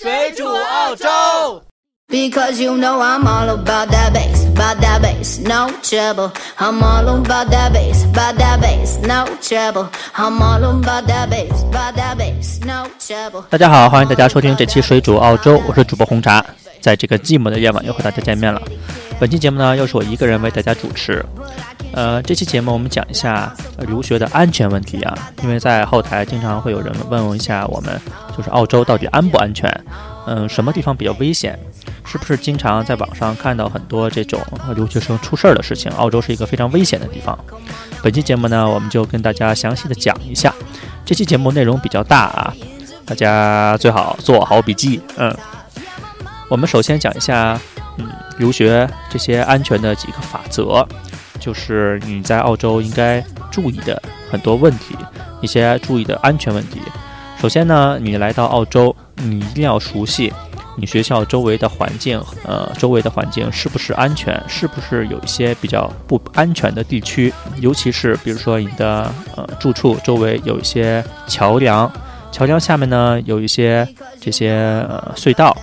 水煮澳洲。Because you know I'm all about that bass, about that bass, no trouble. I'm all about that bass, about that bass, no trouble. I'm all about that bass, about that bass, no trouble. 大家好，欢迎大家收听这期水煮澳洲，我是主播红茶，在这个寂寞的夜晚又和大家见面了。本期节目呢，又是我一个人为大家主持。呃，这期节目我们讲一下留学的安全问题啊，因为在后台经常会有人问一下我们，就是澳洲到底安不安全？嗯，什么地方比较危险？是不是经常在网上看到很多这种留学生出事儿的事情？澳洲是一个非常危险的地方。本期节目呢，我们就跟大家详细的讲一下。这期节目内容比较大啊，大家最好做好笔记。嗯，我们首先讲一下，嗯，留学这些安全的几个法则，就是你在澳洲应该注意的很多问题，一些注意的安全问题。首先呢，你来到澳洲，你一定要熟悉你学校周围的环境，呃，周围的环境是不是安全，是不是有一些比较不安全的地区，尤其是比如说你的呃住处周围有一些桥梁，桥梁下面呢有一些这些呃隧道，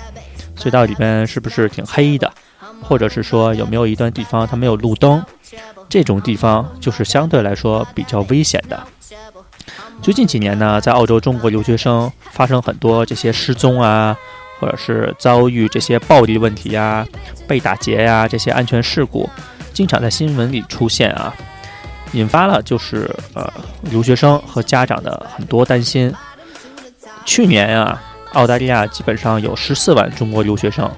隧道里面是不是挺黑的，或者是说有没有一段地方它没有路灯，这种地方就是相对来说比较危险的。最近几年呢，在澳洲中国留学生发生很多这些失踪啊，或者是遭遇这些暴力问题呀、被打劫呀这些安全事故，经常在新闻里出现啊，引发了就是呃留学生和家长的很多担心。去年啊，澳大利亚基本上有十四万中国留学生，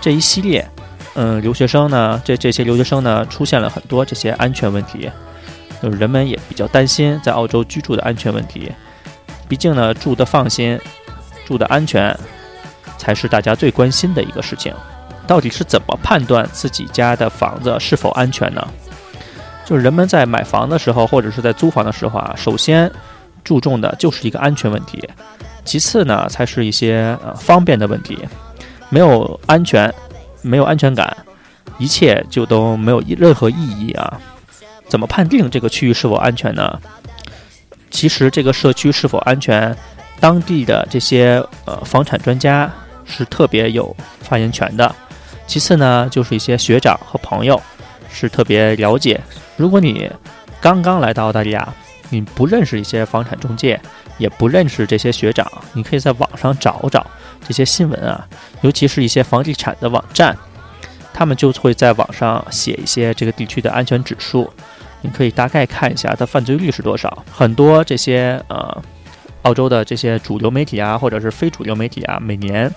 这一系列，嗯，留学生呢，这这些留学生呢，出现了很多这些安全问题。就是人们也比较担心在澳洲居住的安全问题，毕竟呢，住的放心，住的安全，才是大家最关心的一个事情。到底是怎么判断自己家的房子是否安全呢？就是人们在买房的时候，或者是在租房的时候啊，首先注重的就是一个安全问题，其次呢，才是一些呃方便的问题。没有安全，没有安全感，一切就都没有任何意义啊。怎么判定这个区域是否安全呢？其实这个社区是否安全，当地的这些呃房产专家是特别有发言权的。其次呢，就是一些学长和朋友是特别了解。如果你刚刚来到澳大利亚，你不认识一些房产中介，也不认识这些学长，你可以在网上找找这些新闻啊，尤其是一些房地产的网站，他们就会在网上写一些这个地区的安全指数。你可以大概看一下它犯罪率是多少。很多这些呃，澳洲的这些主流媒体啊，或者是非主流媒体啊，每年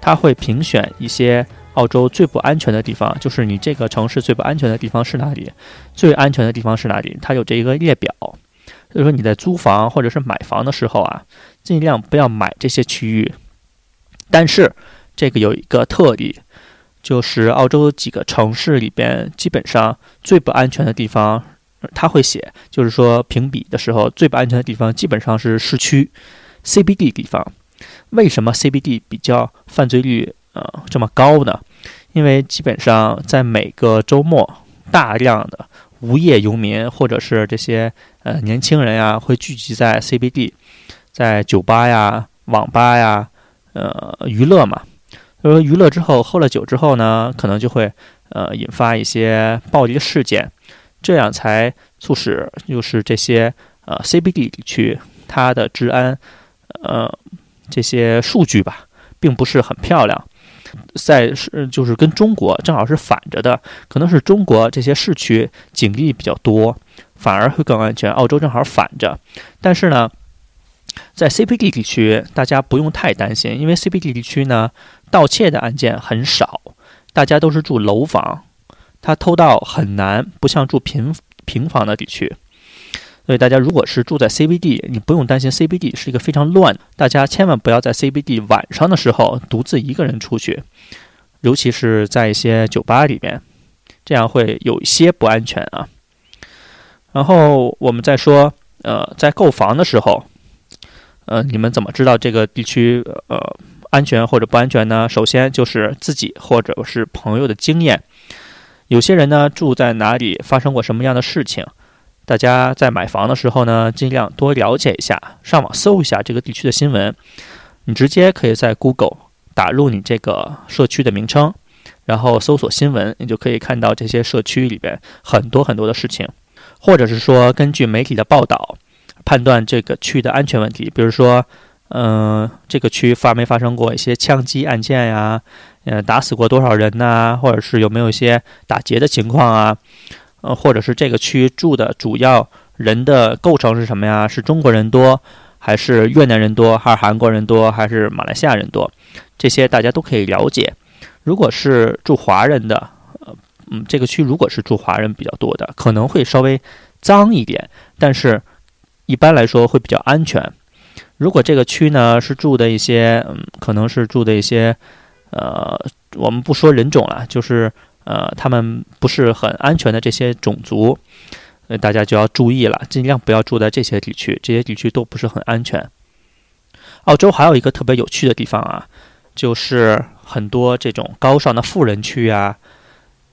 它会评选一些澳洲最不安全的地方，就是你这个城市最不安全的地方是哪里，最安全的地方是哪里，它有这一个列表。所以说你在租房或者是买房的时候啊，尽量不要买这些区域。但是这个有一个特例。就是澳洲几个城市里边，基本上最不安全的地方，他会写，就是说评比的时候，最不安全的地方基本上是市区 CBD 地方。为什么 CBD 比较犯罪率呃这么高呢？因为基本上在每个周末，大量的无业游民或者是这些呃年轻人呀，会聚集在 CBD，在酒吧呀、网吧呀，呃娱乐嘛。就说娱乐之后，喝了酒之后呢，可能就会呃引发一些暴力事件，这样才促使就是这些呃 CBD 地区它的治安呃这些数据吧，并不是很漂亮，在是就是跟中国正好是反着的，可能是中国这些市区警力比较多，反而会更安全，澳洲正好反着，但是呢。在 CBD 地区，大家不用太担心，因为 CBD 地区呢，盗窃的案件很少，大家都是住楼房，它偷盗很难，不像住平平房的地区。所以大家如果是住在 CBD，你不用担心 CBD 是一个非常乱，大家千万不要在 CBD 晚上的时候独自一个人出去，尤其是在一些酒吧里面，这样会有一些不安全啊。然后我们再说，呃，在购房的时候。呃，你们怎么知道这个地区呃安全或者不安全呢？首先就是自己或者是朋友的经验。有些人呢住在哪里，发生过什么样的事情，大家在买房的时候呢，尽量多了解一下，上网搜一下这个地区的新闻。你直接可以在 Google 打入你这个社区的名称，然后搜索新闻，你就可以看到这些社区里边很多很多的事情，或者是说根据媒体的报道判断这个区的安全问题，比如说，嗯，这个区发没发生过一些枪击案件呀？呃，打死过多少人呐？或者是有没有一些打劫的情况啊？呃，或者是这个区住的主要人的构成是什么呀？是中国人多？还是越南人多，还是韩国人多，还是马来西亚人多？这些大家都可以了解。如果是住华人的，嗯，这个区如果是住华人比较多的，可能会稍微脏一点，但是一般来说会比较安全。如果这个区呢是住的一些，嗯，可能是住的一些，呃，我们不说人种了，就是呃，他们不是很安全的这些种族。呃大家就要注意了，尽量不要住在这些地区，这些地区都不是很安全。澳洲还有一个特别有趣的地方啊，就是很多这种高尚的富人区啊，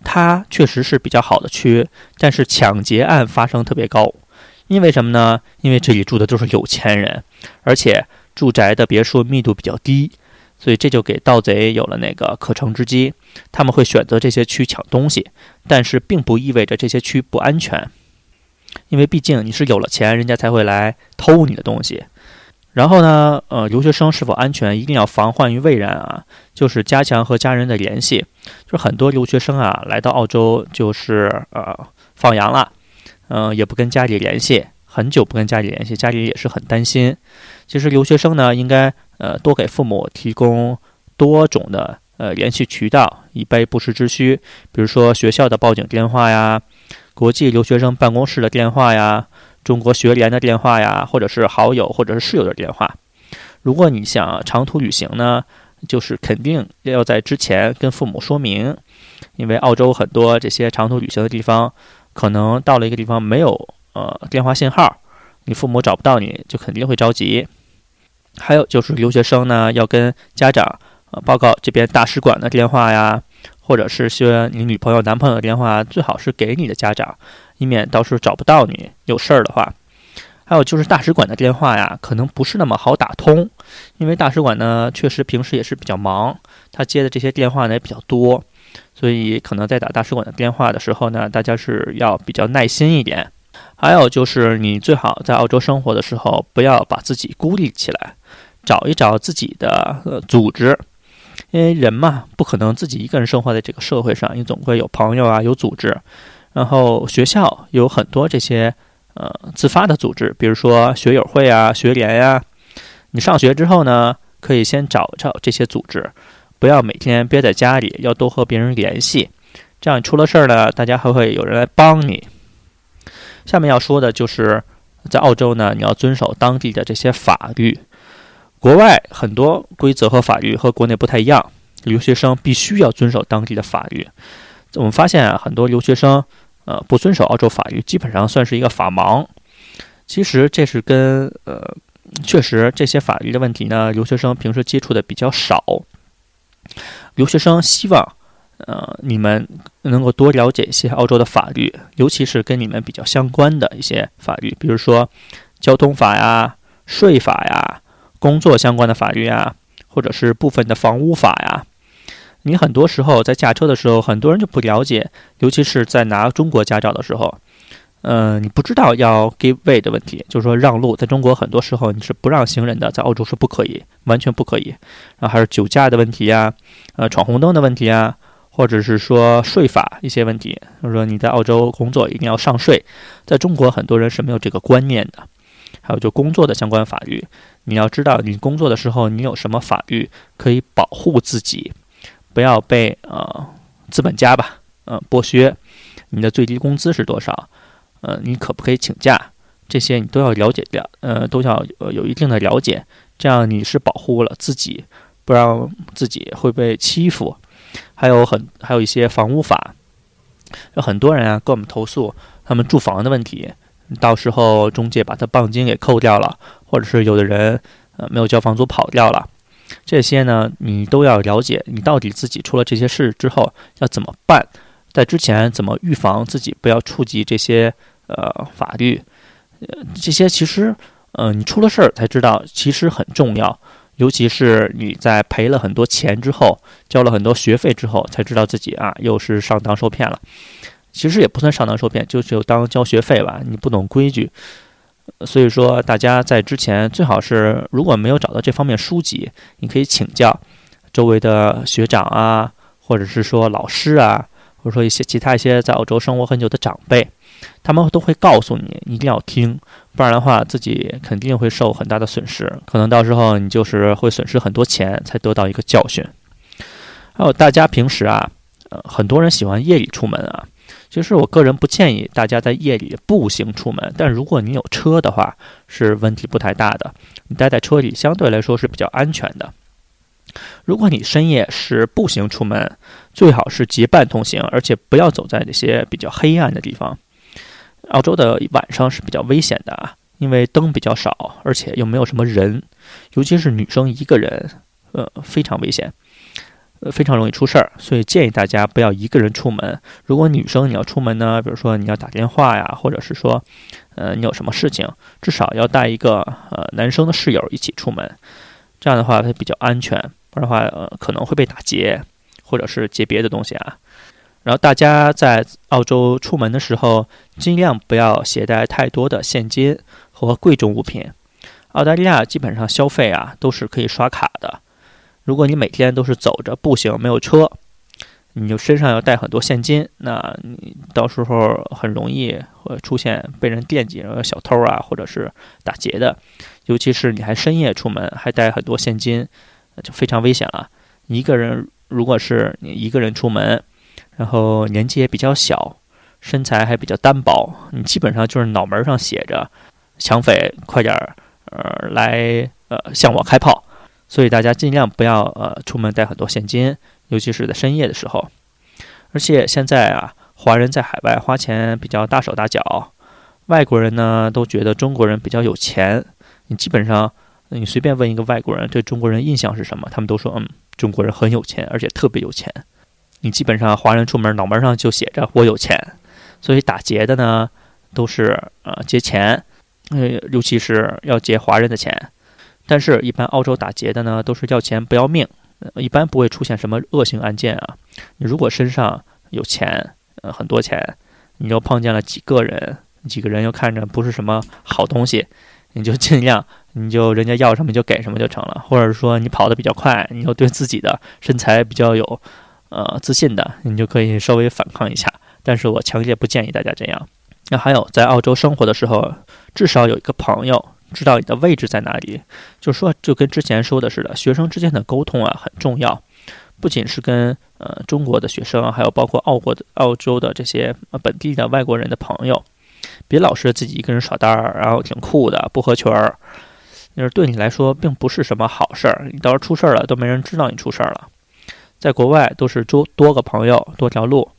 它确实是比较好的区，但是抢劫案发生特别高。因为什么呢？因为这里住的都是有钱人，而且住宅的别墅密度比较低，所以这就给盗贼有了那个可乘之机。他们会选择这些区抢东西，但是并不意味着这些区不安全。因为毕竟你是有了钱，人家才会来偷你的东西。然后呢，呃，留学生是否安全，一定要防患于未然啊！就是加强和家人的联系。就是很多留学生啊，来到澳洲就是呃放羊了，嗯，也不跟家里联系，很久不跟家里联系，家里也是很担心。其实留学生呢，应该呃多给父母提供多种的呃联系渠道，以备不时之需。比如说学校的报警电话呀。国际留学生办公室的电话呀，中国学联的电话呀，或者是好友或者是室友的电话。如果你想长途旅行呢，就是肯定要在之前跟父母说明，因为澳洲很多这些长途旅行的地方，可能到了一个地方没有呃电话信号，你父母找不到你就肯定会着急。还有就是留学生呢，要跟家长呃报告这边大使馆的电话呀。或者是说你女朋友、男朋友的电话，最好是给你的家长，以免到时候找不到你有事儿的话。还有就是大使馆的电话呀，可能不是那么好打通，因为大使馆呢确实平时也是比较忙，他接的这些电话呢也比较多，所以可能在打大使馆的电话的时候呢，大家是要比较耐心一点。还有就是你最好在澳洲生活的时候，不要把自己孤立起来，找一找自己的呃组织。因为人嘛，不可能自己一个人生活在这个社会上，你总会有朋友啊，有组织。然后学校有很多这些呃自发的组织，比如说学友会啊、学联呀。你上学之后呢，可以先找找这些组织，不要每天憋在家里，要多和别人联系。这样出了事儿呢，大家还会有人来帮你。下面要说的就是在澳洲呢，你要遵守当地的这些法律。国外很多规则和法律和国内不太一样，留学生必须要遵守当地的法律。我们发现啊，很多留学生呃不遵守澳洲法律，基本上算是一个法盲。其实这是跟呃，确实这些法律的问题呢，留学生平时接触的比较少。留学生希望呃你们能够多了解一些澳洲的法律，尤其是跟你们比较相关的一些法律，比如说交通法呀、税法呀。工作相关的法律啊，或者是部分的房屋法呀，你很多时候在驾车的时候，很多人就不了解，尤其是在拿中国驾照的时候，嗯，你不知道要 give way 的问题，就是说让路。在中国很多时候你是不让行人的，在澳洲是不可以，完全不可以。然后还是酒驾的问题呀，呃，闯红灯的问题啊，或者是说税法一些问题，就是说你在澳洲工作一定要上税，在中国很多人是没有这个观念的。还有就工作的相关法律，你要知道你工作的时候你有什么法律可以保护自己，不要被呃资本家吧呃剥削。你的最低工资是多少？呃，你可不可以请假？这些你都要了解掉，呃，都要有一定的了解，这样你是保护了自己，不让自己会被欺负。还有很还有一些房屋法，有很多人啊跟我们投诉他们住房的问题。到时候中介把他棒金给扣掉了，或者是有的人呃没有交房租跑掉了，这些呢你都要了解，你到底自己出了这些事之后要怎么办，在之前怎么预防自己不要触及这些呃法律，呃这些其实呃你出了事儿才知道其实很重要，尤其是你在赔了很多钱之后，交了很多学费之后，才知道自己啊又是上当受骗了。其实也不算上当受骗，就就当交学费吧。你不懂规矩，所以说大家在之前最好是如果没有找到这方面书籍，你可以请教周围的学长啊，或者是说老师啊，或者说一些其他一些在澳洲生活很久的长辈，他们都会告诉你一定要听，不然的话自己肯定会受很大的损失，可能到时候你就是会损失很多钱才得到一个教训。还有大家平时啊，呃，很多人喜欢夜里出门啊。其实我个人不建议大家在夜里步行出门，但如果你有车的话，是问题不太大的。你待在车里相对来说是比较安全的。如果你深夜是步行出门，最好是结伴同行，而且不要走在那些比较黑暗的地方。澳洲的晚上是比较危险的啊，因为灯比较少，而且又没有什么人，尤其是女生一个人，呃，非常危险。呃，非常容易出事儿，所以建议大家不要一个人出门。如果女生你要出门呢，比如说你要打电话呀，或者是说，呃，你有什么事情，至少要带一个呃男生的室友一起出门，这样的话它比较安全。不然的话，呃，可能会被打劫，或者是劫别的东西啊。然后大家在澳洲出门的时候，尽量不要携带太多的现金和贵重物品。澳大利亚基本上消费啊都是可以刷卡的。如果你每天都是走着步行，没有车，你就身上要带很多现金，那你到时候很容易会出现被人惦记，小偷啊，或者是打劫的。尤其是你还深夜出门，还带很多现金，就非常危险了。一个人如果是你一个人出门，然后年纪也比较小，身材还比较单薄，你基本上就是脑门上写着“抢匪快点儿，呃，来呃向我开炮”。所以大家尽量不要呃出门带很多现金，尤其是在深夜的时候。而且现在啊，华人在海外花钱比较大手大脚，外国人呢都觉得中国人比较有钱。你基本上你随便问一个外国人对中国人印象是什么，他们都说嗯，中国人很有钱，而且特别有钱。你基本上华人出门脑门上就写着我有钱，所以打劫的呢都是呃劫钱，呃尤其是要劫华人的钱。但是，一般澳洲打劫的呢，都是要钱不要命，一般不会出现什么恶性案件啊。你如果身上有钱，呃，很多钱，你又碰见了几个人，几个人又看着不是什么好东西，你就尽量，你就人家要什么就给什么就成了。或者说你跑得比较快，你又对自己的身材比较有，呃，自信的，你就可以稍微反抗一下。但是我强烈不建议大家这样。那还有，在澳洲生活的时候，至少有一个朋友。知道你的位置在哪里，就说，就跟之前说的似的，学生之间的沟通啊很重要，不仅是跟呃中国的学生，还有包括澳国的、澳洲的这些呃本地的外国人的朋友，别老是自己一个人耍单儿，然后挺酷的，不合群儿，就是对你来说并不是什么好事儿。你到时候出事儿了，都没人知道你出事儿了。在国外都是多多个朋友，多条路，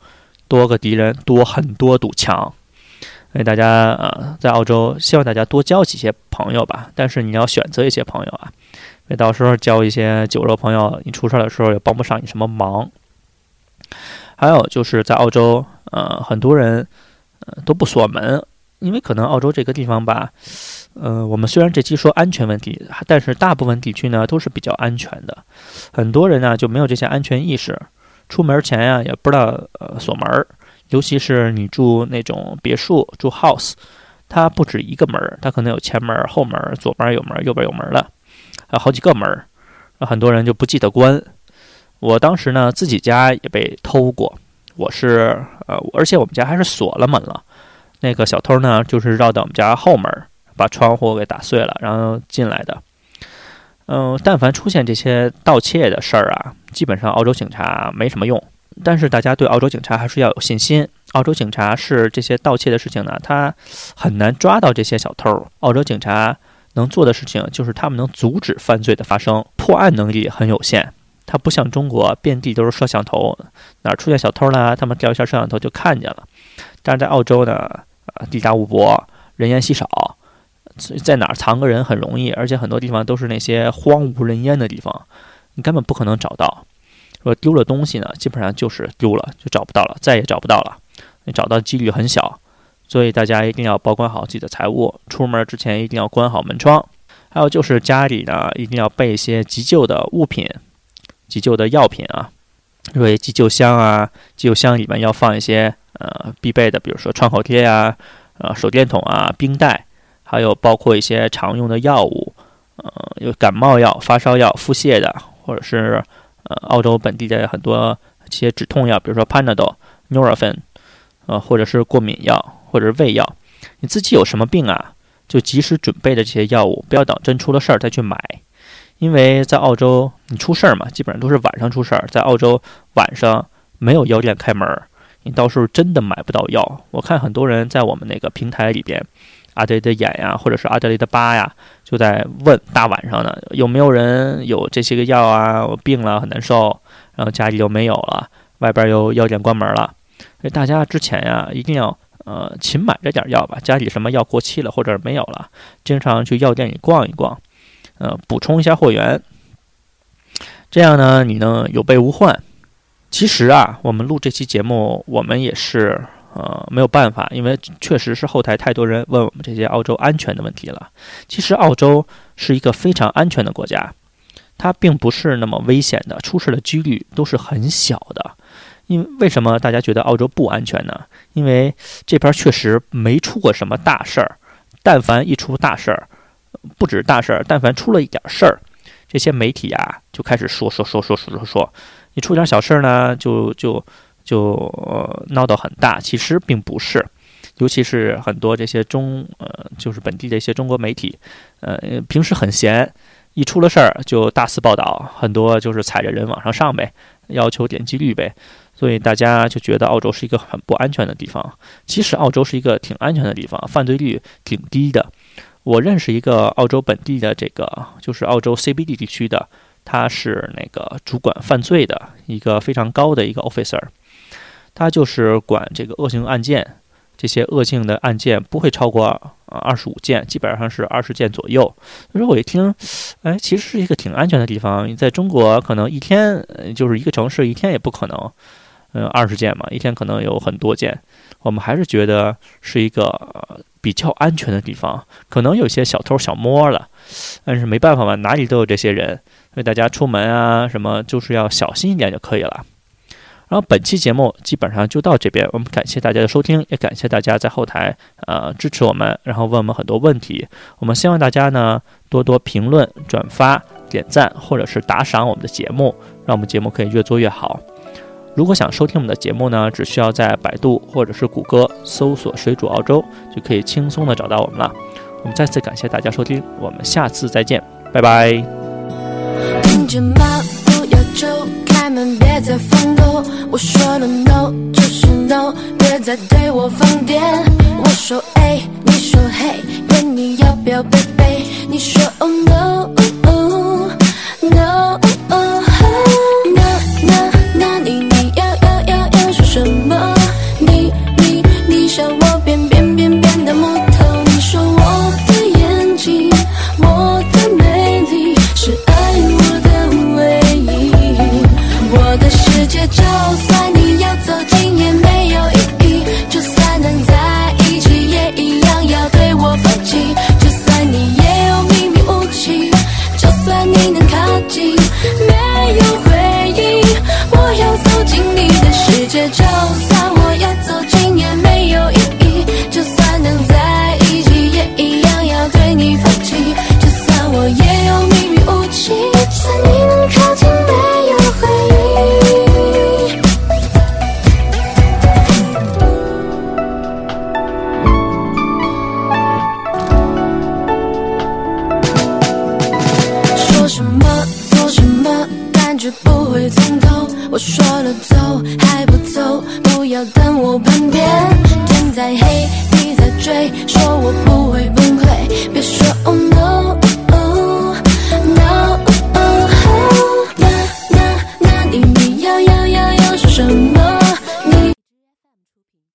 多个敌人，多很多堵墙。所以大家呃，在澳洲，希望大家多交几些朋友吧。但是你要选择一些朋友啊，别到时候交一些酒肉朋友，你出事的时候也帮不上你什么忙。还有就是在澳洲，呃，很多人呃都不锁门，因为可能澳洲这个地方吧，呃，我们虽然这期说安全问题，但是大部分地区呢都是比较安全的。很多人呢就没有这些安全意识，出门前呀也不知道呃锁门儿。尤其是你住那种别墅，住 house，它不止一个门儿，它可能有前门、后门、左边有门、右边有门的，还有好几个门儿，很多人就不记得关。我当时呢，自己家也被偷过，我是呃，而且我们家还是锁了门了。那个小偷呢，就是绕到我们家后门，把窗户给打碎了，然后进来的。嗯，但凡出现这些盗窃的事儿啊，基本上澳洲警察没什么用。但是大家对澳洲警察还是要有信心。澳洲警察是这些盗窃的事情呢，他很难抓到这些小偷。澳洲警察能做的事情就是他们能阻止犯罪的发生，破案能力很有限。它不像中国遍地都是摄像头，哪儿出现小偷了，他们调一下摄像头就看见了。但是在澳洲呢，啊，地大物博，人烟稀少，在哪儿藏个人很容易，而且很多地方都是那些荒无人烟的地方，你根本不可能找到。说丢了东西呢，基本上就是丢了，就找不到了，再也找不到了。你找到几率很小，所以大家一定要保管好自己的财物。出门之前一定要关好门窗。还有就是家里呢一定要备一些急救的物品、急救的药品啊，因为急救箱啊，急救箱里面要放一些呃必备的，比如说创口贴呀、呃手电筒啊、冰袋，还有包括一些常用的药物，呃有感冒药、发烧药、腹泻的，或者是呃澳洲本地的很多一些止痛药，比如说 Panadol、Nurofen，呃或者是过敏药或者是胃药。你自己有什么病啊，就及时准备的这些药物，不要等真出了事儿再去买。因为在澳洲，你出事儿嘛，基本上都是晚上出事儿。在澳洲晚上没有药店开门，你到时候真的买不到药。我看很多人在我们那个平台里边，阿德雷的眼呀，或者是阿德雷的疤呀，就在问大晚上的有没有人有这些个药啊？我病了很难受，然后家里又没有了，外边又药店关门了。所以大家之前呀，一定要呃勤买着点药吧。家里什么药过期了或者没有了，经常去药店里逛一逛。呃，补充一下货源，这样呢，你能有备无患。其实啊，我们录这期节目，我们也是呃没有办法，因为确实是后台太多人问我们这些澳洲安全的问题了。其实澳洲是一个非常安全的国家，它并不是那么危险的，出事的几率都是很小的。因为为什么大家觉得澳洲不安全呢？因为这边确实没出过什么大事儿，但凡一出大事儿。不止大事儿，但凡出了一点事儿，这些媒体啊就开始说说说说说说说。你出点小事儿呢，就就就闹得很大。其实并不是，尤其是很多这些中呃就是本地的一些中国媒体，呃平时很闲，一出了事儿就大肆报道，很多就是踩着人往上上呗，要求点击率呗，所以大家就觉得澳洲是一个很不安全的地方。其实澳洲是一个挺安全的地方，犯罪率挺低的。我认识一个澳洲本地的这个，就是澳洲 CBD 地区的，他是那个主管犯罪的一个非常高的一个 officer，他就是管这个恶性案件，这些恶性的案件不会超过二十五件，基本上是二十件左右。所以说我一听，哎，其实是一个挺安全的地方。你在中国可能一天就是一个城市一天也不可能，嗯，二十件嘛，一天可能有很多件。我们还是觉得是一个。比较安全的地方，可能有些小偷小摸了，但是没办法嘛，哪里都有这些人，所以大家出门啊什么就是要小心一点就可以了。然后本期节目基本上就到这边，我们感谢大家的收听，也感谢大家在后台呃支持我们，然后问我们很多问题。我们希望大家呢多多评论、转发、点赞，或者是打赏我们的节目，让我们节目可以越做越好。如果想收听我们的节目呢，只需要在百度或者是谷歌搜索“水煮澳洲”，就可以轻松的找到我们了。我们再次感谢大家收听，我们下次再见，拜拜。别再放狗。我说了 no 就是 no，别再对我放电。我说 A，你说 hey，问你要不要 baby？？你说 oh no no。我